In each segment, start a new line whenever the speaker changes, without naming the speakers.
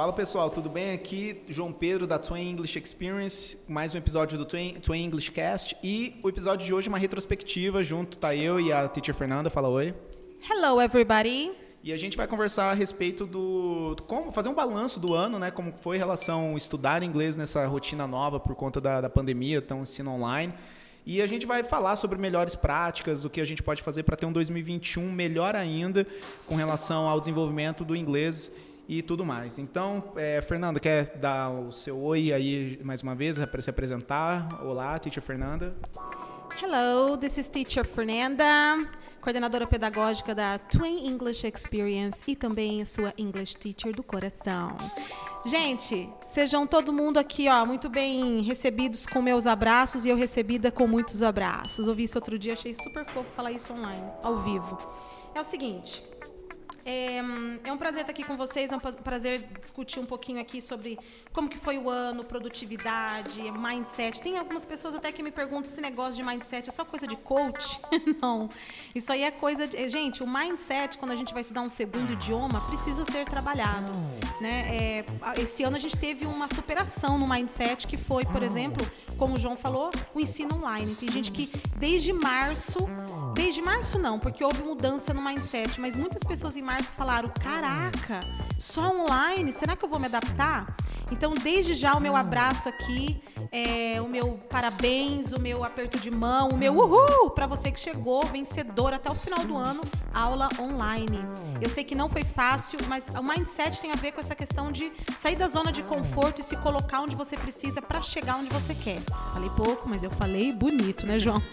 Fala pessoal, tudo bem? Aqui João Pedro da Twin English Experience, mais um episódio do Twin, Twin English Cast e o episódio de hoje é uma retrospectiva, junto tá eu e a teacher Fernanda, fala oi.
Hello everybody.
E a gente vai conversar a respeito do como fazer um balanço do ano, né? Como foi em relação a estudar inglês nessa rotina nova por conta da, da pandemia, então ensino online. E a gente vai falar sobre melhores práticas, o que a gente pode fazer para ter um 2021 melhor ainda com relação ao desenvolvimento do inglês e tudo mais. Então, é, Fernanda, quer dar o seu oi aí mais uma vez para se apresentar? Olá, teacher Fernanda.
Hello, this is teacher Fernanda, coordenadora pedagógica da Twin English Experience e também sua English teacher do coração. Gente, sejam todo mundo aqui, ó, muito bem recebidos com meus abraços e eu recebida com muitos abraços. Ouvi isso outro dia, achei super fofo falar isso online, ao vivo. É o seguinte, é, é, um prazer estar aqui com vocês, é um prazer discutir um pouquinho aqui sobre como que foi o ano, produtividade, mindset. Tem algumas pessoas até que me perguntam se negócio de mindset é só coisa de coach. Não, isso aí é coisa de... Gente, o mindset, quando a gente vai estudar um segundo idioma, precisa ser trabalhado. Né? É, esse ano a gente teve uma superação no mindset que foi, por exemplo, como o João falou, o ensino online. Tem gente que desde março, desde março não, porque houve mudança no mindset, mas muitas pessoas em março falaram: caraca, só online, será que eu vou me adaptar? Então, desde já, o meu abraço aqui, é, o meu parabéns, o meu aperto de mão, o meu uhul para você que chegou vencedor até o final do ano, aula online. Eu sei que não foi fácil, mas o mindset tem a ver com essa questão de sair da zona de conforto e se colocar onde você precisa para chegar onde você quer. Falei pouco, mas eu falei bonito, né, João?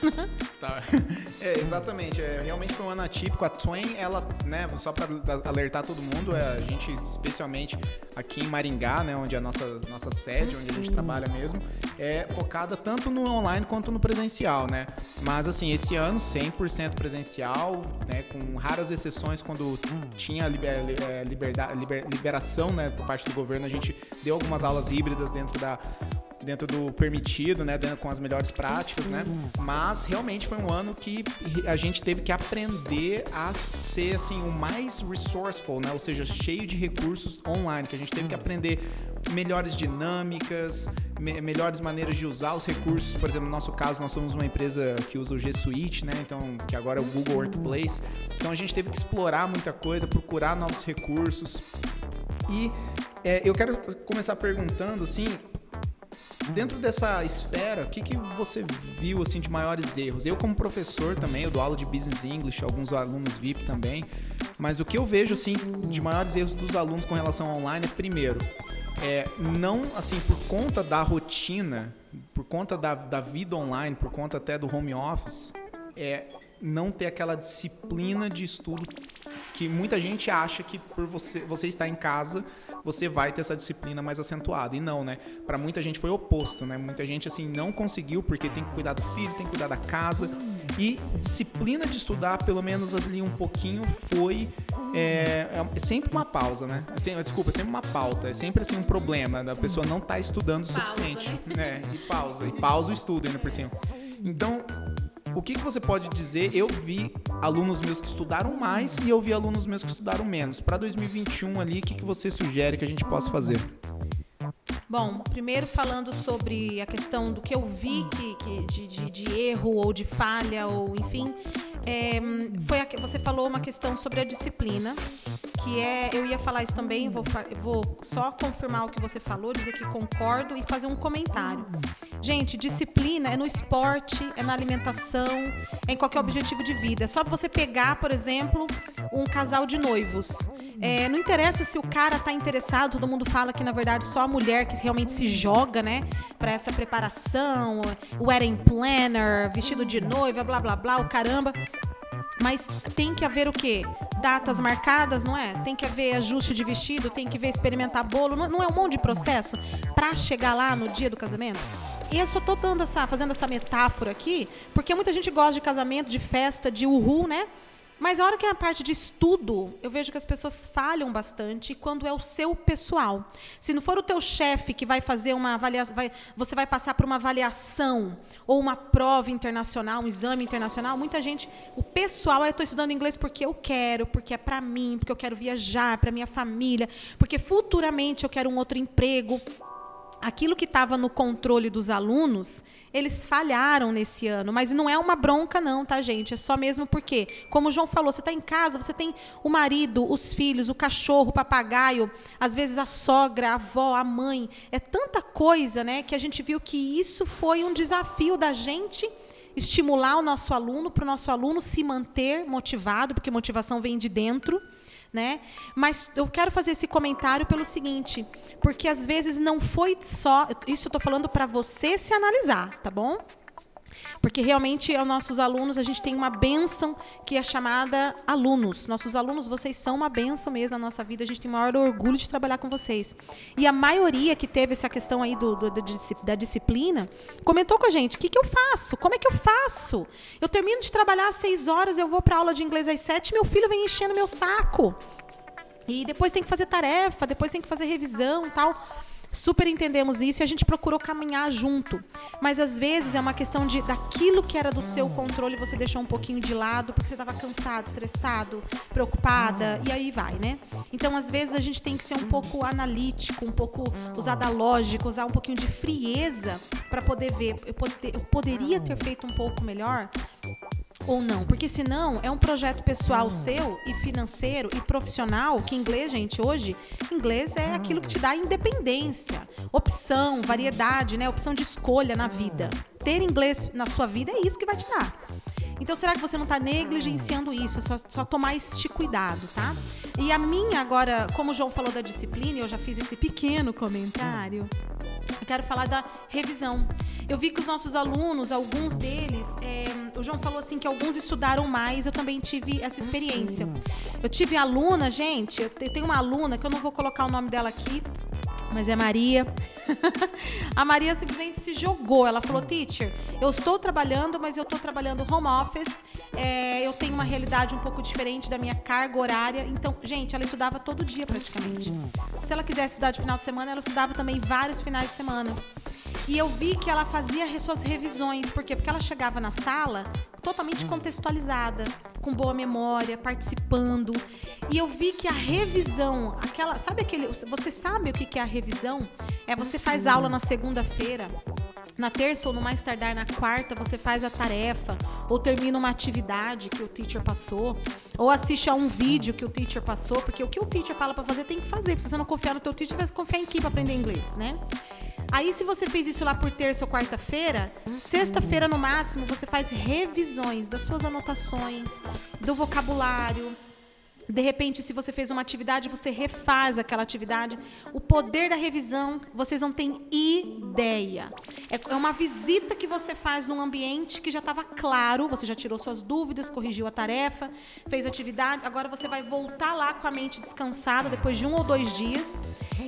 Tá. É, exatamente. É, realmente foi um ano atípico. A Twain, ela, né, só para alertar todo mundo, é, a gente, especialmente aqui em Maringá, né, onde a nossa, nossa sede, onde a gente trabalha mesmo, é focada tanto no online quanto no presencial, né? Mas, assim, esse ano 100% presencial, né, com raras exceções quando tinha liber, é, liberdade, liber, liberação, né, por parte do governo, a gente deu algumas aulas híbridas dentro da dentro do permitido, né, dentro, com as melhores práticas, né? Mas realmente foi um ano que a gente teve que aprender a ser assim o mais resourceful, né? Ou seja, cheio de recursos online, que a gente teve que aprender melhores dinâmicas, me melhores maneiras de usar os recursos. Por exemplo, no nosso caso, nós somos uma empresa que usa o G Suite, né? Então, que agora é o Google Workplace. Então, a gente teve que explorar muita coisa, procurar novos recursos. E é, eu quero começar perguntando assim, Dentro dessa esfera, o que, que você viu assim de maiores erros? Eu como professor também, eu dou aula de Business English, alguns alunos VIP também, mas o que eu vejo assim de maiores erros dos alunos com relação ao online é primeiro, é, não assim por conta da rotina, por conta da, da vida online, por conta até do home office, é não ter aquela disciplina de estudo que muita gente acha que por você você estar em casa você vai ter essa disciplina mais acentuada. E não, né? Para muita gente foi oposto, né? Muita gente assim não conseguiu porque tem que cuidar do filho, tem que cuidar da casa. E disciplina de estudar, pelo menos ali um pouquinho, foi é, é sempre uma pausa, né? Assim, desculpa, é sempre uma pauta. É sempre assim um problema da pessoa não estar tá estudando o suficiente. Pausa, né? É, e pausa. E pausa o estudo ainda por cima. Então, o que, que você pode dizer? Eu vi alunos meus que estudaram mais e eu vi alunos meus que estudaram menos. Para 2021 ali, o que, que você sugere que a gente possa fazer?
Bom, primeiro falando sobre a questão do que eu vi que, que de, de, de, erro ou de falha, ou enfim, é, foi a, você falou uma questão sobre a disciplina, que é, eu ia falar isso também, vou, vou só confirmar o que você falou, dizer que concordo e fazer um comentário. Gente, disciplina é no esporte, é na alimentação, é em qualquer objetivo de vida. É só você pegar, por exemplo, um casal de noivos. É, não interessa se o cara está interessado, todo mundo fala que na verdade só a mulher que realmente se joga, né, para essa preparação, wedding planner, vestido de noiva, blá blá blá, o caramba. Mas tem que haver o quê? Datas marcadas, não é? Tem que haver ajuste de vestido, tem que ver experimentar bolo. Não é um monte de processo para chegar lá no dia do casamento? E eu só tô dando essa, fazendo essa metáfora aqui, porque muita gente gosta de casamento, de festa, de uhul, né? Mas a hora que é a parte de estudo, eu vejo que as pessoas falham bastante quando é o seu pessoal. Se não for o teu chefe que vai fazer uma avaliação, vai, você vai passar por uma avaliação ou uma prova internacional, um exame internacional, muita gente, o pessoal, eu estou estudando inglês porque eu quero, porque é para mim, porque eu quero viajar, para minha família, porque futuramente eu quero um outro emprego aquilo que estava no controle dos alunos, eles falharam nesse ano. Mas não é uma bronca, não, tá, gente? É só mesmo porque, como o João falou, você está em casa, você tem o marido, os filhos, o cachorro, o papagaio, às vezes a sogra, a avó, a mãe. É tanta coisa, né, que a gente viu que isso foi um desafio da gente estimular o nosso aluno, para o nosso aluno se manter motivado, porque motivação vem de dentro né? Mas eu quero fazer esse comentário pelo seguinte, porque às vezes não foi só, isso eu estou falando para você se analisar, tá bom? Porque realmente, os nossos alunos, a gente tem uma benção que é chamada alunos. Nossos alunos, vocês são uma benção mesmo na nossa vida. A gente tem o maior orgulho de trabalhar com vocês. E a maioria que teve essa questão aí do, do, da disciplina, comentou com a gente: o que, que eu faço? Como é que eu faço? Eu termino de trabalhar às seis horas, eu vou para aula de inglês às sete, meu filho vem enchendo meu saco. E depois tem que fazer tarefa, depois tem que fazer revisão tal. Super entendemos isso e a gente procurou caminhar junto. Mas às vezes é uma questão de daquilo que era do seu controle você deixou um pouquinho de lado porque você estava cansado, estressado, preocupada e aí vai, né? Então às vezes a gente tem que ser um pouco analítico, um pouco usar da lógica, usar um pouquinho de frieza para poder ver. Eu, eu poderia ter feito um pouco melhor ou não, porque senão é um projeto pessoal seu e financeiro e profissional, que inglês, gente, hoje, inglês é aquilo que te dá independência, opção, variedade, né, opção de escolha na vida. Ter inglês na sua vida é isso que vai te dar. Então, será que você não está negligenciando isso? É só, só tomar este cuidado, tá? E a minha agora, como o João falou da disciplina, eu já fiz esse pequeno comentário. Eu quero falar da revisão. Eu vi que os nossos alunos, alguns deles, é, o João falou assim que alguns estudaram mais, eu também tive essa experiência. Eu tive aluna, gente, eu tenho uma aluna que eu não vou colocar o nome dela aqui, mas é Maria. a Maria simplesmente se jogou. Ela falou: Teacher, eu estou trabalhando, mas eu estou trabalhando home office. É, eu tenho uma realidade um pouco diferente da minha carga horária. Então, gente, ela estudava todo dia praticamente. Se ela quisesse estudar de final de semana, ela estudava também vários finais de semana. E eu vi que ela fazia suas revisões. Por quê? Porque ela chegava na sala totalmente contextualizada, com boa memória, participando. E eu vi que a revisão, aquela, sabe aquele, você sabe o que é a revisão? É você faz aula na segunda-feira, na terça ou no mais tardar na quarta, você faz a tarefa, ou termina uma atividade que o teacher passou, ou assiste a um vídeo que o teacher passou, porque o que o teacher fala para fazer tem que fazer. Se você não confiar no teu teacher, você vai confiar em quem para aprender inglês, né? Aí, se você fez isso lá por terça ou quarta-feira, sexta-feira no máximo, você faz revisões das suas anotações, do vocabulário, de repente, se você fez uma atividade, você refaz aquela atividade. O poder da revisão, vocês não têm ideia. É, é uma visita que você faz num ambiente que já estava claro, você já tirou suas dúvidas, corrigiu a tarefa, fez atividade, agora você vai voltar lá com a mente descansada depois de um ou dois dias.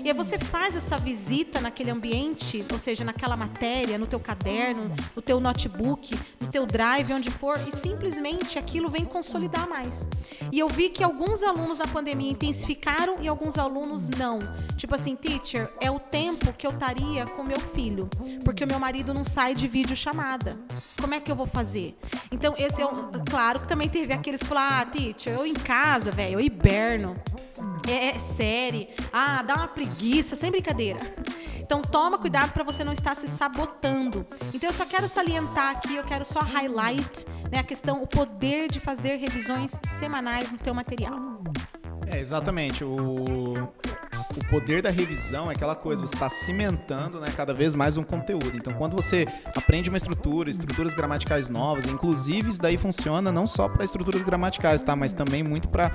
E aí você faz essa visita naquele ambiente, ou seja, naquela matéria, no teu caderno, no teu notebook, no teu drive, onde for, e simplesmente aquilo vem consolidar mais. E eu vi que alguns alguns alunos na pandemia intensificaram e alguns alunos não. Tipo assim, teacher, é o tempo que eu estaria com meu filho, porque o meu marido não sai de vídeo chamada. Como é que eu vou fazer? Então, esse é um, claro que também teve aqueles que falaram: "Ah, teacher, eu em casa, velho, eu hiberno". É, é série. Ah, dá uma preguiça, sem brincadeira. Então toma cuidado para você não estar se sabotando. Então eu só quero salientar aqui, eu quero só highlight né, a questão, o poder de fazer revisões semanais no teu material.
É, exatamente. O, poder da revisão é aquela coisa, você está cimentando né, cada vez mais um conteúdo. Então, quando você aprende uma estrutura, estruturas gramaticais novas, inclusive isso daí funciona não só para estruturas gramaticais, tá? Mas também muito para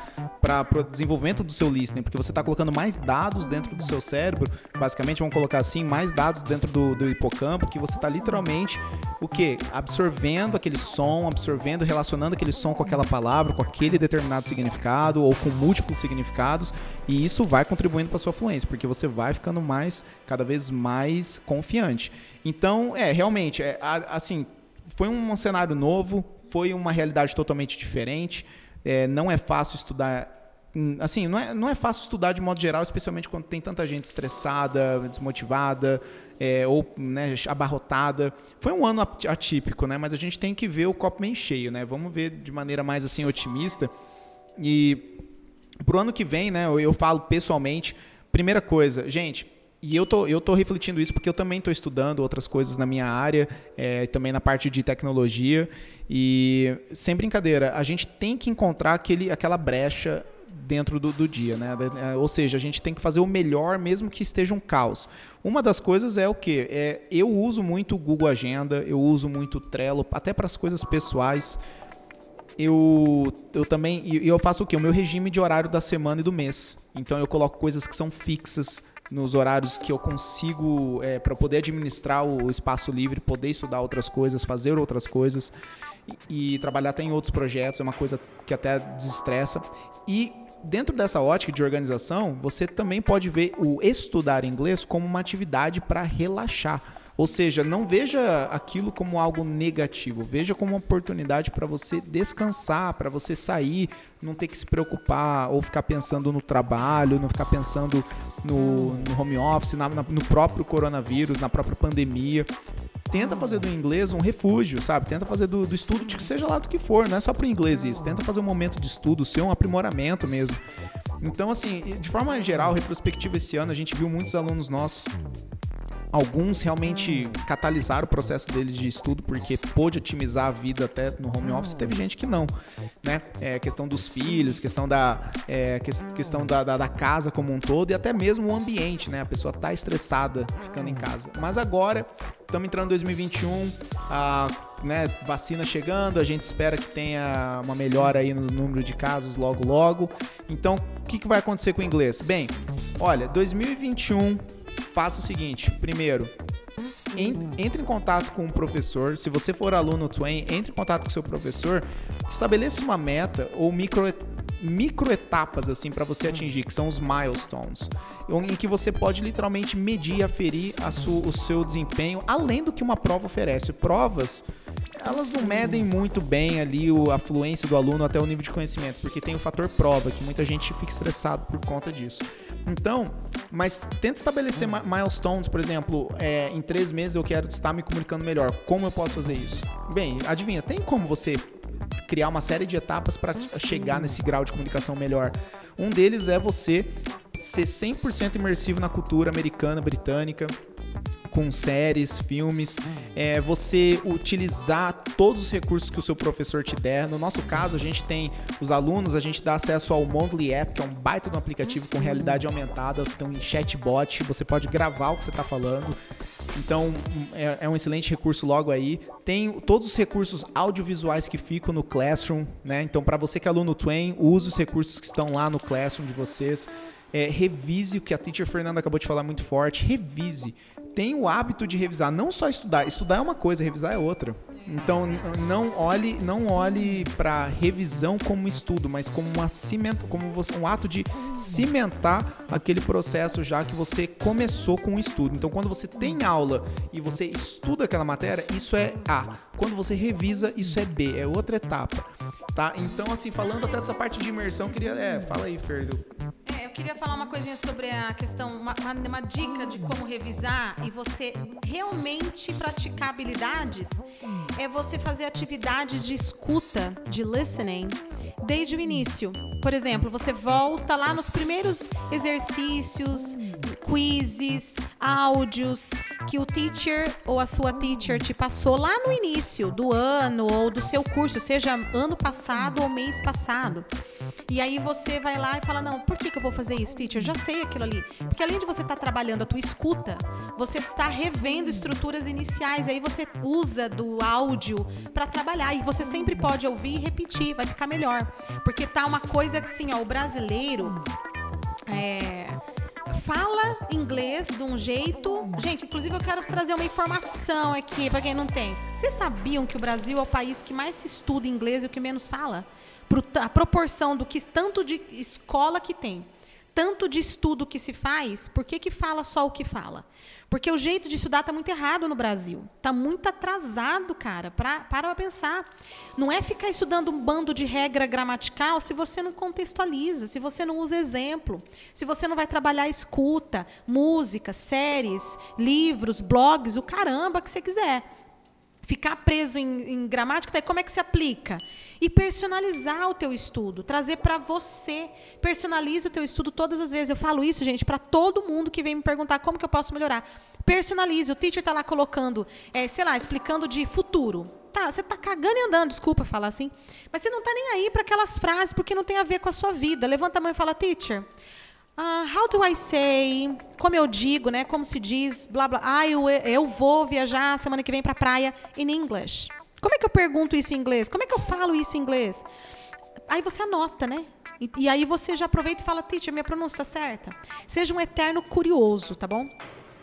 o desenvolvimento do seu listening, porque você está colocando mais dados dentro do seu cérebro, basicamente vamos colocar assim, mais dados dentro do, do hipocampo, que você está literalmente o que? Absorvendo aquele som, absorvendo, relacionando aquele som com aquela palavra, com aquele determinado significado ou com múltiplos significados, e isso vai contribuindo para sua fluência, porque você vai ficando mais, cada vez mais confiante. Então, é, realmente, é, assim, foi um cenário novo, foi uma realidade totalmente diferente. É, não é fácil estudar hum, assim, não é, não é fácil estudar de modo geral, especialmente quando tem tanta gente estressada, desmotivada é, ou né, abarrotada. Foi um ano atípico, né? Mas a gente tem que ver o copo meio cheio, né? Vamos ver de maneira mais assim otimista. E pro ano que vem, né? Eu, eu falo pessoalmente, primeira coisa, gente, e eu tô, eu tô refletindo isso porque eu também estou estudando outras coisas na minha área, é, também na parte de tecnologia. E, sem brincadeira, a gente tem que encontrar aquele, aquela brecha dentro do, do dia, né? É, ou seja, a gente tem que fazer o melhor, mesmo que esteja um caos. Uma das coisas é o que? É, eu uso muito o Google Agenda, eu uso muito o Trello, até para as coisas pessoais. Eu, eu também eu faço o que? O meu regime de horário da semana e do mês. Então eu coloco coisas que são fixas nos horários que eu consigo é, para poder administrar o espaço livre, poder estudar outras coisas, fazer outras coisas e, e trabalhar até em outros projetos. É uma coisa que até desestressa. E dentro dessa ótica de organização, você também pode ver o estudar inglês como uma atividade para relaxar. Ou seja, não veja aquilo como algo negativo, veja como uma oportunidade para você descansar, para você sair, não ter que se preocupar ou ficar pensando no trabalho, não ficar pensando no, no home office, na, na, no próprio coronavírus, na própria pandemia tenta fazer do inglês um refúgio, sabe? Tenta fazer do, do estudo, de que seja lá do que for, não é só para o inglês isso. Tenta fazer um momento de estudo, ser um aprimoramento mesmo. Então, assim, de forma geral, retrospectiva esse ano, a gente viu muitos alunos nossos Alguns realmente catalisaram o processo deles de estudo porque pôde otimizar a vida até no home office. Teve gente que não, né? É, questão dos filhos, questão da é, questão da, da, da, casa como um todo e até mesmo o ambiente, né? A pessoa tá estressada ficando em casa. Mas agora estamos entrando em 2021, a né, vacina chegando, a gente espera que tenha uma melhora aí no número de casos logo logo. Então, o que, que vai acontecer com o inglês? Bem, olha, 2021 faça o seguinte: primeiro, entre em contato com o professor. Se você for aluno Twain, entre em contato com o seu professor. Estabeleça uma meta ou micro, micro etapas assim para você atingir, que são os milestones, em que você pode literalmente medir aferir o seu desempenho, além do que uma prova oferece. Provas elas não medem muito bem ali a fluência do aluno até o nível de conhecimento, porque tem o fator prova, que muita gente fica estressado por conta disso. Então, mas tenta estabelecer milestones, por exemplo, é, em três meses eu quero estar me comunicando melhor. Como eu posso fazer isso? Bem, adivinha, tem como você criar uma série de etapas para chegar nesse grau de comunicação melhor. Um deles é você ser 100% imersivo na cultura americana, britânica, com séries, filmes, é, você utilizar todos os recursos que o seu professor te der. No nosso caso, a gente tem os alunos, a gente dá acesso ao Mondly App, que é um baita de um aplicativo com realidade aumentada, então em chatbot, você pode gravar o que você está falando. Então é, é, um excelente recurso logo aí. Tem todos os recursos audiovisuais que ficam no Classroom, né? Então para você que é aluno Twain, use os recursos que estão lá no Classroom de vocês. É, revise o que a teacher Fernanda acabou de falar muito forte. Revise tem o hábito de revisar, não só estudar. Estudar é uma coisa, revisar é outra. Então não olhe, não olhe para revisão como estudo, mas como uma cimento, como um ato de cimentar aquele processo já que você começou com o estudo. Então quando você tem aula e você estuda aquela matéria, isso é A. Quando você revisa, isso é B, é outra etapa, tá? Então assim, falando até dessa parte de imersão, queria, é, fala aí, Ferdo
queria falar uma coisinha sobre a questão, uma, uma, uma, dica de como revisar e você realmente praticar habilidades é você fazer atividades de escuta, de listening, desde o início. Por exemplo, você volta lá nos primeiros exercícios, quizzes, áudios que o teacher ou a sua teacher te passou lá no início do ano ou do seu curso, seja ano passado ou mês passado. E aí você vai lá e fala: Não, por que, que eu vou fazer isso, teacher? Já sei aquilo ali. Porque além de você estar tá trabalhando a tua escuta, você está revendo estruturas iniciais. Aí você usa do áudio para trabalhar. E você sempre pode ouvir e repetir, vai ficar melhor. Porque tá uma coisa assim, ó, o brasileiro. É, fala inglês de um jeito. Gente, inclusive eu quero trazer uma informação aqui para quem não tem. Vocês sabiam que o Brasil é o país que mais se estuda inglês e o que menos fala? A proporção do que tanto de escola que tem, tanto de estudo que se faz, por que, que fala só o que fala? Porque o jeito de estudar está muito errado no Brasil. Está muito atrasado, cara. Pra, para pra pensar. Não é ficar estudando um bando de regra gramatical se você não contextualiza, se você não usa exemplo, se você não vai trabalhar escuta, música, séries, livros, blogs, o caramba que você quiser ficar preso em, em gramática, como é que se aplica? E personalizar o teu estudo, trazer para você. Personalize o teu estudo todas as vezes. Eu falo isso, gente, para todo mundo que vem me perguntar como que eu posso melhorar. Personalize. O teacher está lá colocando, é, sei lá, explicando de futuro. Tá, você está cagando e andando, desculpa falar assim. Mas você não está nem aí para aquelas frases, porque não tem a ver com a sua vida. Levanta a mão e fala, teacher, Uh, how do I say? Como eu digo, né? Como se diz, blá blá. Ah, eu, eu vou viajar semana que vem para a praia in English. Como é que eu pergunto isso em inglês? Como é que eu falo isso em inglês? Aí você anota, né? E, e aí você já aproveita e fala, teacher, minha pronúncia está certa. Seja um eterno curioso, tá bom?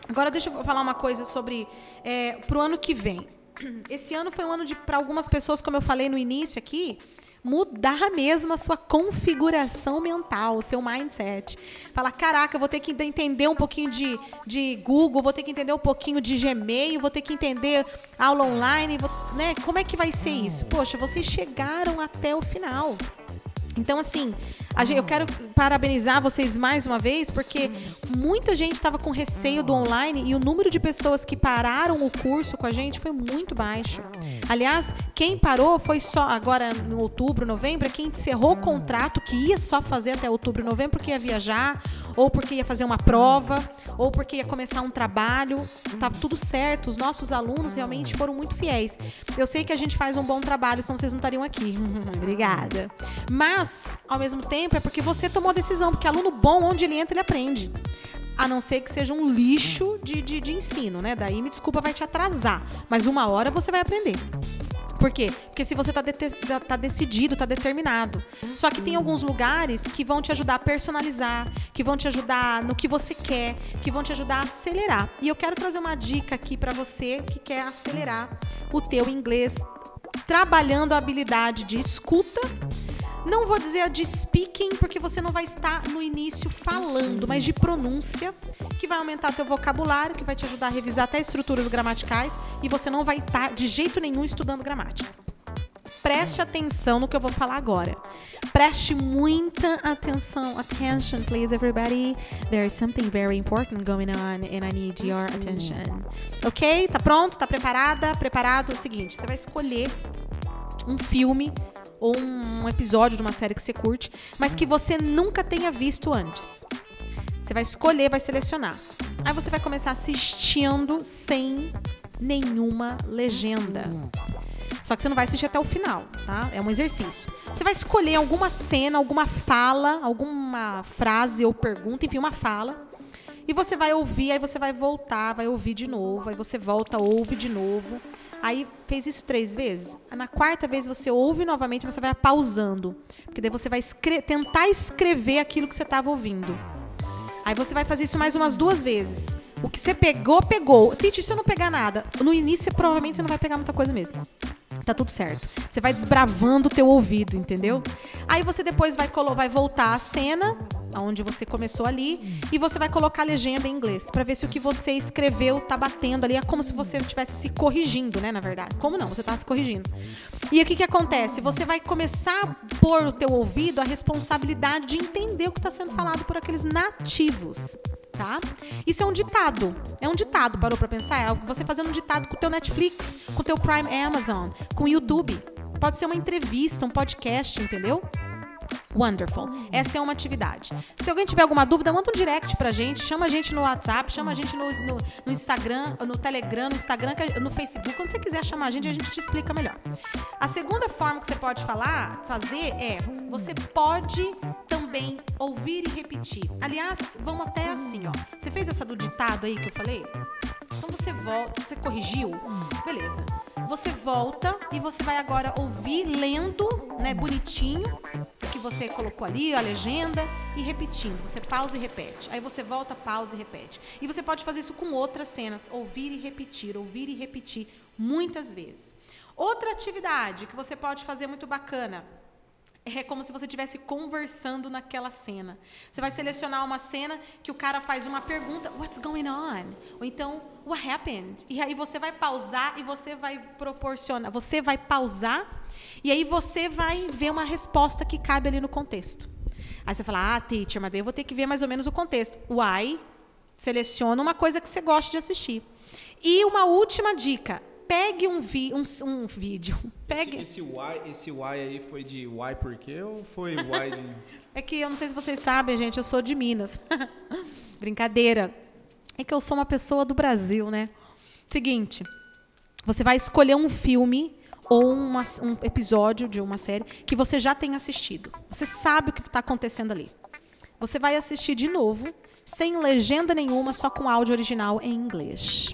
Agora deixa eu falar uma coisa sobre é, para o ano que vem. Esse ano foi um ano de para algumas pessoas, como eu falei no início aqui, mudar mesmo a sua configuração mental, o seu mindset. Falar, caraca, vou ter que entender um pouquinho de, de Google, vou ter que entender um pouquinho de Gmail, vou ter que entender aula online, vou, né? Como é que vai ser isso? Poxa, vocês chegaram até o final. Então, assim, eu quero parabenizar vocês mais uma vez, porque muita gente estava com receio do online e o número de pessoas que pararam o curso com a gente foi muito baixo. Aliás, quem parou foi só agora no outubro, novembro, quem encerrou o contrato, que ia só fazer até outubro, novembro, porque ia viajar, ou porque ia fazer uma prova, ou porque ia começar um trabalho. Tá tudo certo. Os nossos alunos realmente foram muito fiéis. Eu sei que a gente faz um bom trabalho, senão vocês não estariam aqui. Obrigada. Mas, ao mesmo tempo, é porque você tomou a decisão, porque aluno bom, onde ele entra, ele aprende a não ser que seja um lixo de, de, de, ensino, né? Daí, me desculpa, vai te atrasar. Mas uma hora você vai aprender. Por quê? Porque se você está de, tá decidido, está determinado. Só que tem alguns lugares que vão te ajudar a personalizar, que vão te ajudar no que você quer, que vão te ajudar a acelerar. E eu quero trazer uma dica aqui para você que quer acelerar o teu inglês trabalhando a habilidade de escuta não vou dizer a de speaking, porque você não vai estar no início falando, mas de pronúncia, que vai aumentar teu vocabulário, que vai te ajudar a revisar até estruturas gramaticais, e você não vai estar de jeito nenhum estudando gramática. Preste atenção no que eu vou falar agora. Preste muita atenção. Attention, please, everybody. There is something very important going on and I need your attention. Ok? Tá pronto? Tá preparada? Preparado? É o seguinte: você vai escolher um filme ou um episódio de uma série que você curte, mas que você nunca tenha visto antes. Você vai escolher, vai selecionar. Aí você vai começar assistindo sem nenhuma legenda. Só que você não vai assistir até o final, tá? É um exercício. Você vai escolher alguma cena, alguma fala, alguma frase ou pergunta, enfim, uma fala. E você vai ouvir, aí você vai voltar, vai ouvir de novo, aí você volta, ouve de novo. Aí fez isso três vezes. Na quarta vez você ouve novamente, você vai pausando. Porque daí você vai escre tentar escrever aquilo que você estava ouvindo. Aí você vai fazer isso mais umas duas vezes. O que você pegou, pegou. Titi, se eu não pegar nada, no início provavelmente você não vai pegar muita coisa mesmo. Tá tudo certo. Você vai desbravando o teu ouvido, entendeu? Aí você depois vai, vai voltar à cena, onde você começou ali, e você vai colocar a legenda em inglês, para ver se o que você escreveu tá batendo ali. É como se você estivesse se corrigindo, né, na verdade. Como não? Você tá se corrigindo. E o que que acontece? Você vai começar a pôr o teu ouvido a responsabilidade de entender o que está sendo falado por aqueles nativos tá? Isso é um ditado. É um ditado, parou para pensar? É você fazendo um ditado com o teu Netflix, com o teu Prime Amazon, com o YouTube. Pode ser uma entrevista, um podcast, entendeu? Wonderful. Essa é uma atividade. Se alguém tiver alguma dúvida, manda um direct pra gente, chama a gente no WhatsApp, chama a gente no, no, no Instagram, no Telegram, no Instagram, no Facebook. Quando você quiser chamar a gente, a gente te explica melhor. A segunda forma que você pode falar, fazer é, você pode também ouvir e repetir. Aliás, vamos até assim, ó. Você fez essa do ditado aí que eu falei? Então você volta, você corrigiu? Beleza. Você volta e você vai agora ouvir lendo, né, bonitinho, você colocou ali, a legenda, e repetindo. Você pausa e repete. Aí você volta, pausa e repete. E você pode fazer isso com outras cenas, ouvir e repetir, ouvir e repetir muitas vezes. Outra atividade que você pode fazer muito bacana É como se você estivesse conversando naquela cena. Você vai selecionar uma cena que o cara faz uma pergunta, what's going on? Ou então, what happened? E aí você vai pausar e você vai proporcionar, você vai pausar e aí você vai ver uma resposta que cabe ali no contexto. Aí você fala, ah, teacher, mas eu vou ter que ver mais ou menos o contexto. Why? Seleciona uma coisa que você gosta de assistir. E uma última dica, pegue um, vi, um, um vídeo. Pegue...
Esse, esse, why, esse why aí foi de why por quê ou foi why de...
é que eu não sei se vocês sabem, gente, eu sou de Minas. Brincadeira. É que eu sou uma pessoa do Brasil, né? Seguinte, você vai escolher um filme ou uma, um episódio de uma série que você já tem assistido. Você sabe o que está acontecendo ali. Você vai assistir de novo, sem legenda nenhuma, só com áudio original em inglês.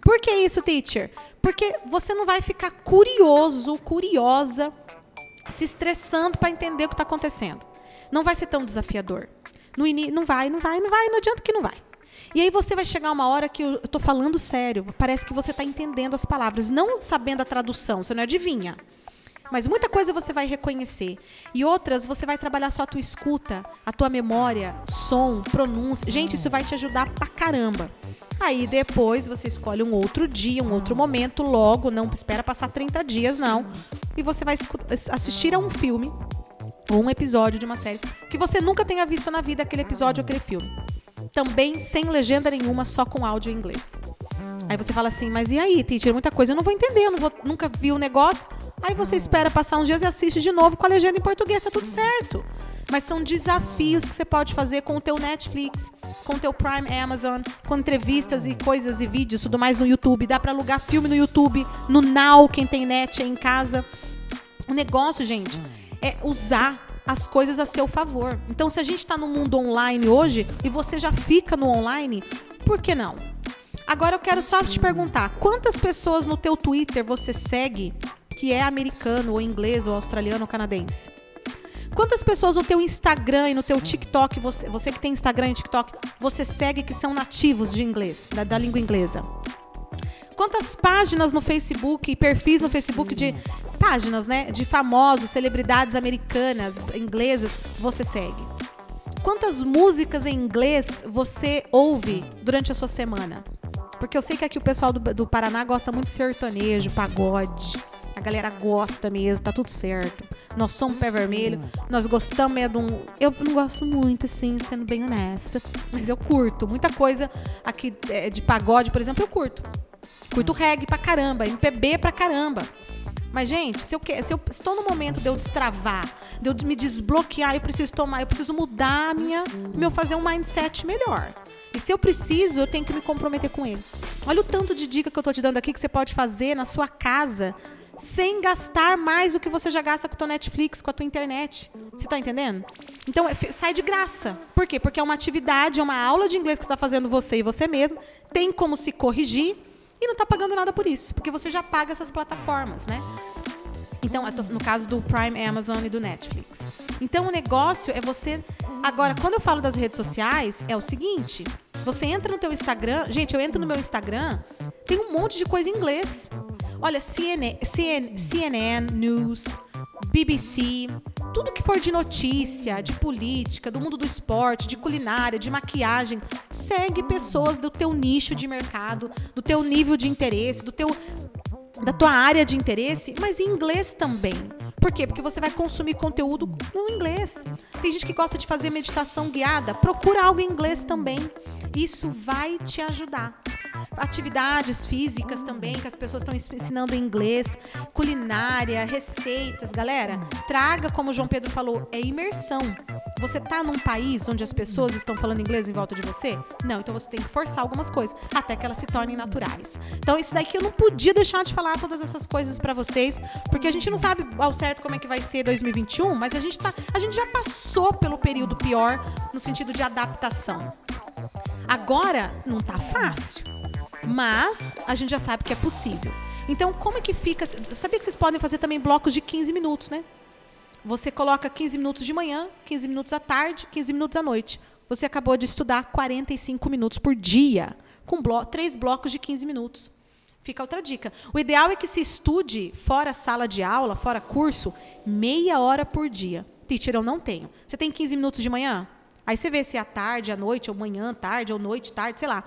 Por que isso, teacher? Porque você não vai ficar curioso, curiosa, se estressando para entender o que está acontecendo. Não vai ser tão desafiador. No. Não vai, não vai, não vai, não adianta que não vai. E aí você vai chegar uma hora que eu estou falando sério, parece que você está entendendo as palavras, não sabendo a tradução, você não adivinha. Mas muita coisa você vai reconhecer. E outras você vai trabalhar só a tua escuta, a tua memória, som, pronúncia. Gente, isso vai te ajudar pra caramba. Aí depois você escolhe um outro dia, um outro momento, logo, não espera passar 30 dias, não. E você vai assistir a um filme ou um episódio de uma série que você nunca tenha visto na vida aquele episódio ou aquele filme. Também sem legenda nenhuma, só com áudio em inglês. Aí você fala assim, mas e aí, teacher, muita coisa eu não vou entender, eu vou, nunca vi o negócio. Aí você espera passar uns dias e assiste de novo com a legenda em português, tá tudo certo. Mas são desafios que você pode fazer com o teu Netflix, com o teu Prime Amazon, com entrevistas e coisas e vídeos, tudo mais no YouTube. Dá para alugar filme no YouTube, no Now, quem tem net aí em casa. O negócio, gente, é usar as coisas a seu favor. Então, se a gente está no mundo online hoje e você já fica no online, por que não? Agora eu quero só te perguntar, quantas pessoas no teu Twitter você segue que é americano ou inglês ou australiano ou canadense? Quantas pessoas no teu Instagram e no teu TikTok, você, você que tem Instagram e TikTok, você segue que são nativos de inglês, da, da língua inglesa? Quantas páginas no Facebook perfis no Facebook de páginas, né, de famosos, celebridades americanas, inglesas, você segue? Quantas músicas em inglês você ouve durante a sua semana? Porque eu sei que aqui o pessoal do, do Paraná gosta muito de sertanejo, pagode. A galera gosta mesmo, tá tudo certo. Nós somos pé vermelho, nós gostamos é de um. Eu não gosto muito, assim, sendo bem honesta. Mas eu curto. Muita coisa aqui é, de pagode, por exemplo, eu curto. Curto reggae pra caramba, MPB pra caramba. Mas, gente, se eu, se eu estou no momento de eu destravar, de eu me desbloquear, eu preciso tomar, eu preciso mudar minha, meu fazer um mindset melhor. E se eu preciso, eu tenho que me comprometer com ele. Olha o tanto de dica que eu estou te dando aqui que você pode fazer na sua casa sem gastar mais do que você já gasta com a tua Netflix, com a tua internet. Você está entendendo? Então, é, sai de graça. Por quê? Porque é uma atividade, é uma aula de inglês que está fazendo você e você mesmo. Tem como se corrigir e não está pagando nada por isso, porque você já paga essas plataformas, né? Então, no caso do Prime Amazon e do Netflix. Então, o negócio é você. Agora, quando eu falo das redes sociais, é o seguinte: você entra no teu Instagram. Gente, eu entro no meu Instagram, tem um monte de coisa em inglês. Olha, CNN, CNN, CNN News, BBC, tudo que for de notícia, de política, do mundo do esporte, de culinária, de maquiagem, segue pessoas do teu nicho de mercado, do teu nível de interesse, do teu da tua área de interesse, mas em inglês também. Por quê? Porque você vai consumir conteúdo no inglês. Tem gente que gosta de fazer meditação guiada, procura algo em inglês também. Isso vai te ajudar. Atividades físicas também, que as pessoas estão ensinando inglês, culinária, receitas. Galera, traga, como o João Pedro falou, é imersão. Você está num país onde as pessoas estão falando inglês em volta de você? Não, então você tem que forçar algumas coisas até que elas se tornem naturais. Então, isso daqui eu não podia deixar de falar todas essas coisas para vocês, porque a gente não sabe ao certo como é que vai ser 2021, mas a gente, tá, a gente já passou pelo período pior no sentido de adaptação. Agora não tá fácil, mas a gente já sabe que é possível. Então, como é que fica? Sabia que vocês podem fazer também blocos de 15 minutos, né? Você coloca 15 minutos de manhã, 15 minutos à tarde, 15 minutos à noite. Você acabou de estudar 45 minutos por dia, com blo três blocos de 15 minutos. Fica outra dica. O ideal é que se estude fora sala de aula, fora curso, meia hora por dia. Teacher, eu não tenho. Você tem 15 minutos de manhã? Aí você vê se é à tarde, à noite, ou manhã, tarde, ou noite, tarde, sei lá.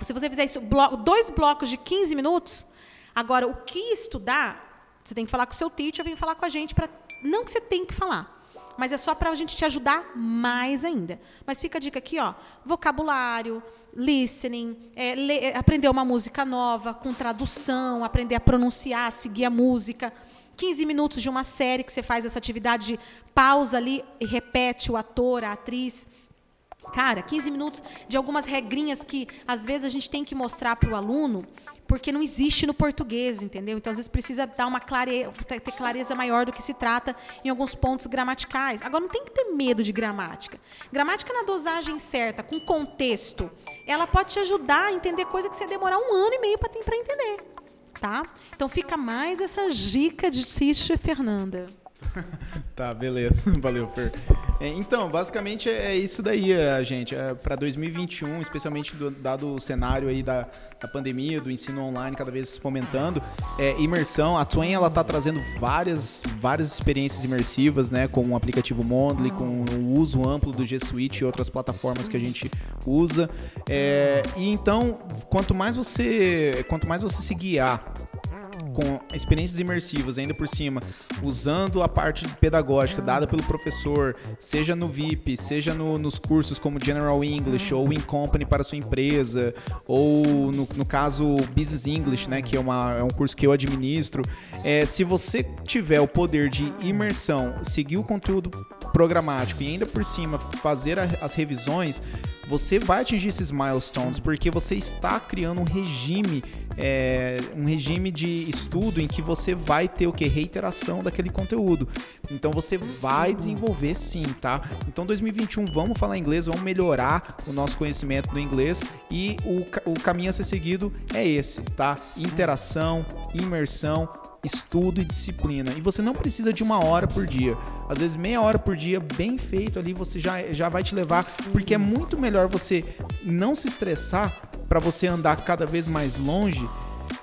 Se você fizer isso, dois blocos de 15 minutos, agora o que estudar, você tem que falar com o seu teacher, vem falar com a gente para não que você tem que falar, mas é só para a gente te ajudar mais ainda. Mas fica a dica aqui, ó, vocabulário, listening, é, ler, é, aprender uma música nova com tradução, aprender a pronunciar, seguir a música. 15 minutos de uma série que você faz essa atividade de pausa ali e repete o ator, a atriz. Cara, 15 minutos de algumas regrinhas que às vezes a gente tem que mostrar para o aluno, porque não existe no português, entendeu? Então às vezes precisa dar uma clareza, ter clareza maior do que se trata em alguns pontos gramaticais. Agora não tem que ter medo de gramática. Gramática na dosagem certa, com contexto, ela pode te ajudar a entender coisa que você demorar um ano e meio para entender, tá? Então fica mais essa dica de Tisha Fernanda.
tá, beleza. Valeu, Fer. É, então, basicamente é isso daí, a gente. É, para 2021, especialmente do, dado o cenário aí da, da pandemia, do ensino online cada vez fomentando, é, imersão. A Twain ela tá trazendo várias, várias experiências imersivas, né, com o aplicativo Mondly, com o uso amplo do G Suite e outras plataformas que a gente usa. É, e então, quanto mais você, quanto mais você se guiar com experiências imersivas ainda por cima, usando a parte pedagógica dada pelo professor, seja no VIP, seja no, nos cursos como General English ou In Company para sua empresa, ou no, no caso Business English, né, que é, uma, é um curso que eu administro. É, se você tiver o poder de imersão, seguir o conteúdo programático e ainda por cima fazer a, as revisões, você vai atingir esses milestones porque você está criando um regime, é, um regime de estudo em que você vai ter o que reiteração daquele conteúdo. Então você vai desenvolver sim, tá? Então 2021 vamos falar inglês, vamos melhorar o nosso conhecimento do inglês e o, o caminho a ser seguido é esse, tá? Interação, imersão estudo e disciplina. E você não precisa de uma hora por dia. Às vezes meia hora por dia, bem feito ali, você já, já vai te levar, porque é muito melhor você não se estressar para você andar cada vez mais longe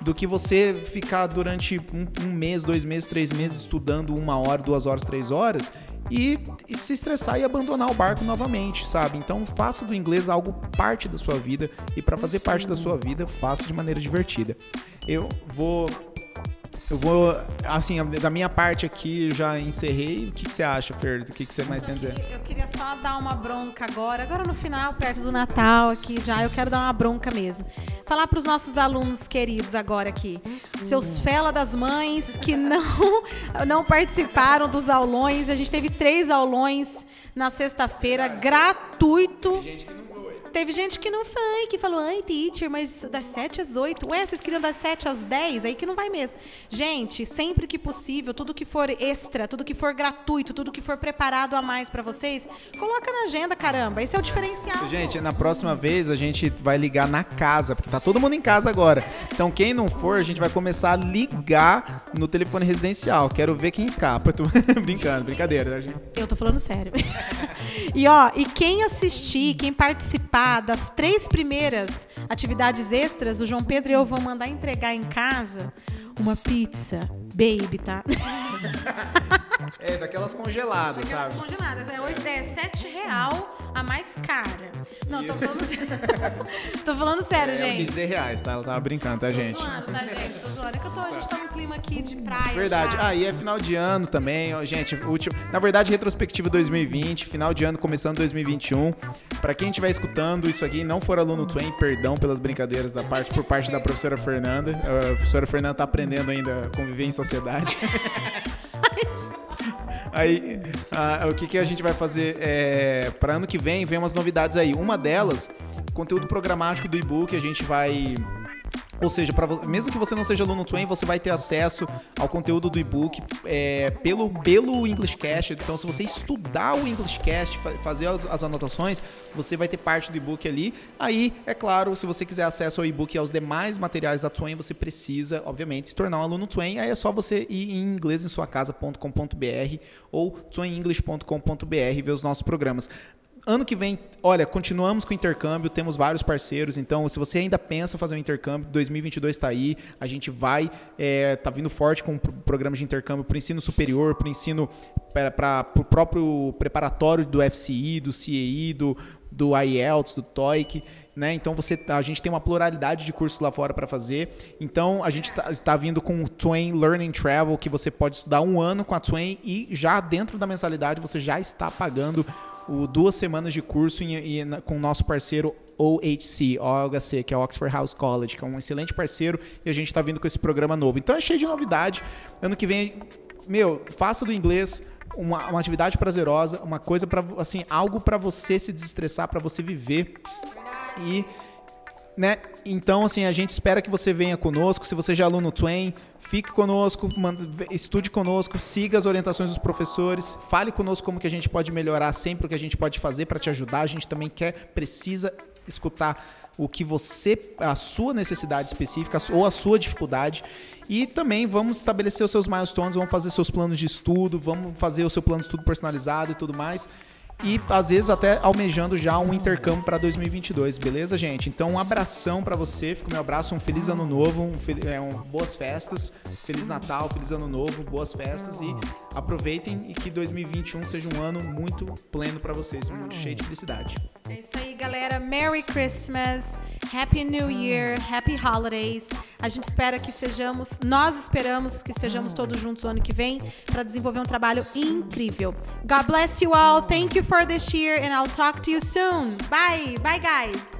do que você ficar durante um, um, mês, dois meses, três meses estudando uma hora, duas horas, três horas e, e, se estressar e abandonar o barco novamente, sabe? Então faça do inglês algo parte da sua vida e para fazer parte da sua vida, faça de maneira divertida. Eu vou eu vou, assim, da minha parte aqui, já encerrei. O que, que você acha, Fer? O que, que você mais tem a dizer?
Eu queria só dar uma bronca agora, agora no final, perto do Natal aqui já, eu quero dar uma bronca mesmo. Falar para os nossos alunos queridos agora aqui, seus fela das mães que não, não participaram dos aulões. A gente teve três aulões na sexta-feira, gratuito. Tem gente que não Teve gente que não foi, que falou, ai, teacher, mas das 7 às 8. Ué, vocês queriam das 7 às 10? Aí que não vai mesmo. Gente, sempre que possível, tudo que for extra, tudo que for gratuito, tudo que for preparado a mais para vocês, coloca na agenda, caramba. Esse é o diferencial.
Gente, na próxima vez a gente vai ligar na casa, porque tá todo mundo em casa agora. Então, quem não for, a gente vai começar a ligar no telefone residencial. Quero ver quem escapa. Tô brincando, brincadeira. Tá,
Eu tô falando sério. e ó, e quem assistir, quem participar, participar das três primeiras atividades extras, o João Pedro e eu vamos mandar entregar em casa uma pizza baby, tá?
É, daquelas congeladas,
daquelas
sabe?
congeladas. É, 8, é 7 real a mais cara. Não, tô falando sério. tô falando sério, é, gente.
Eu 16 reais, tá? Ela tava brincando, tá, gente?
Tô zoando, tá, gente? Tô zoando. É que eu tô, a gente tá num clima aqui de praia.
Verdade.
Já.
Ah, e é final de ano também, ó, gente. Último, na verdade, retrospectiva 2020, final de ano começando 2021. Pra quem estiver escutando isso aqui não for aluno Twain, perdão pelas brincadeiras da parte, por parte da professora Fernanda. A professora Fernanda tá aprendendo ainda a conviver em sociedade. Aí, o que, que a gente vai fazer? É, para ano que vem, vem umas novidades aí. Uma delas, conteúdo programático do e-book, a gente vai ou seja, pra, mesmo que você não seja aluno Twain, você vai ter acesso ao conteúdo do e-book é, pelo, pelo Englishcast. Então, se você estudar o Englishcast, fazer as, as, anotações, você vai ter parte do e-book ali. Aí, é claro, se você quiser acesso ao e-book e aos demais materiais da Twain, você precisa, obviamente, se tornar um aluno Twain. Aí é só você ir em inglês em sua casa.com.br ou twainenglish.com.br ver os nossos programas Ano que vem, olha, continuamos com o intercâmbio, temos vários parceiros, então se você ainda pensa fazer um intercâmbio, 2022 está aí, a gente vai, é, tá vindo forte com programas de intercâmbio para o ensino superior, para o ensino, para o próprio preparatório do FCI, do CEI, do, do IELTS, do TOEIC, né? Então você, a gente tem uma pluralidade de cursos lá fora para fazer. Então a gente está tá vindo com o Twain Learning Travel, que você pode estudar um ano com a Twain e já dentro da mensalidade você já está pagando o duas semanas de curso em, em, com o nosso parceiro OHC, OHC, que é o Oxford House College, que é um excelente parceiro, e a gente está vindo com esse programa novo. Então é cheio de novidade. Ano que vem, meu, faça do inglês uma, uma atividade prazerosa, uma coisa para assim, algo para você se desestressar, para você viver. E né? Então, assim, a gente espera que você venha conosco. Se você já é aluno Twain, fique conosco, estude conosco, siga as orientações dos professores, fale conosco como que a gente pode melhorar sempre o que a gente pode fazer para te ajudar. A gente também quer, precisa escutar o que você, a sua necessidade específica ou a sua dificuldade. E também vamos estabelecer os seus milestones, vamos fazer seus planos de estudo, vamos fazer o seu plano de estudo personalizado e tudo mais e às vezes até almejando já um intercâmbio para 2022, beleza, gente? Então um abração para você, fica o meu abraço, um feliz ano novo, um, é, um, boas festas, feliz Natal, feliz ano novo, boas festas e aproveitem e que 2021 seja um ano muito pleno para vocês, muito cheio de felicidade.
É isso aí, galera. Merry Christmas, Happy New Year, Happy Holidays. A gente espera que sejamos, nós esperamos que estejamos todos juntos o ano que vem para desenvolver um trabalho incrível. God bless you all. Thank you for this year and I'll talk to you soon. Bye. Bye, guys.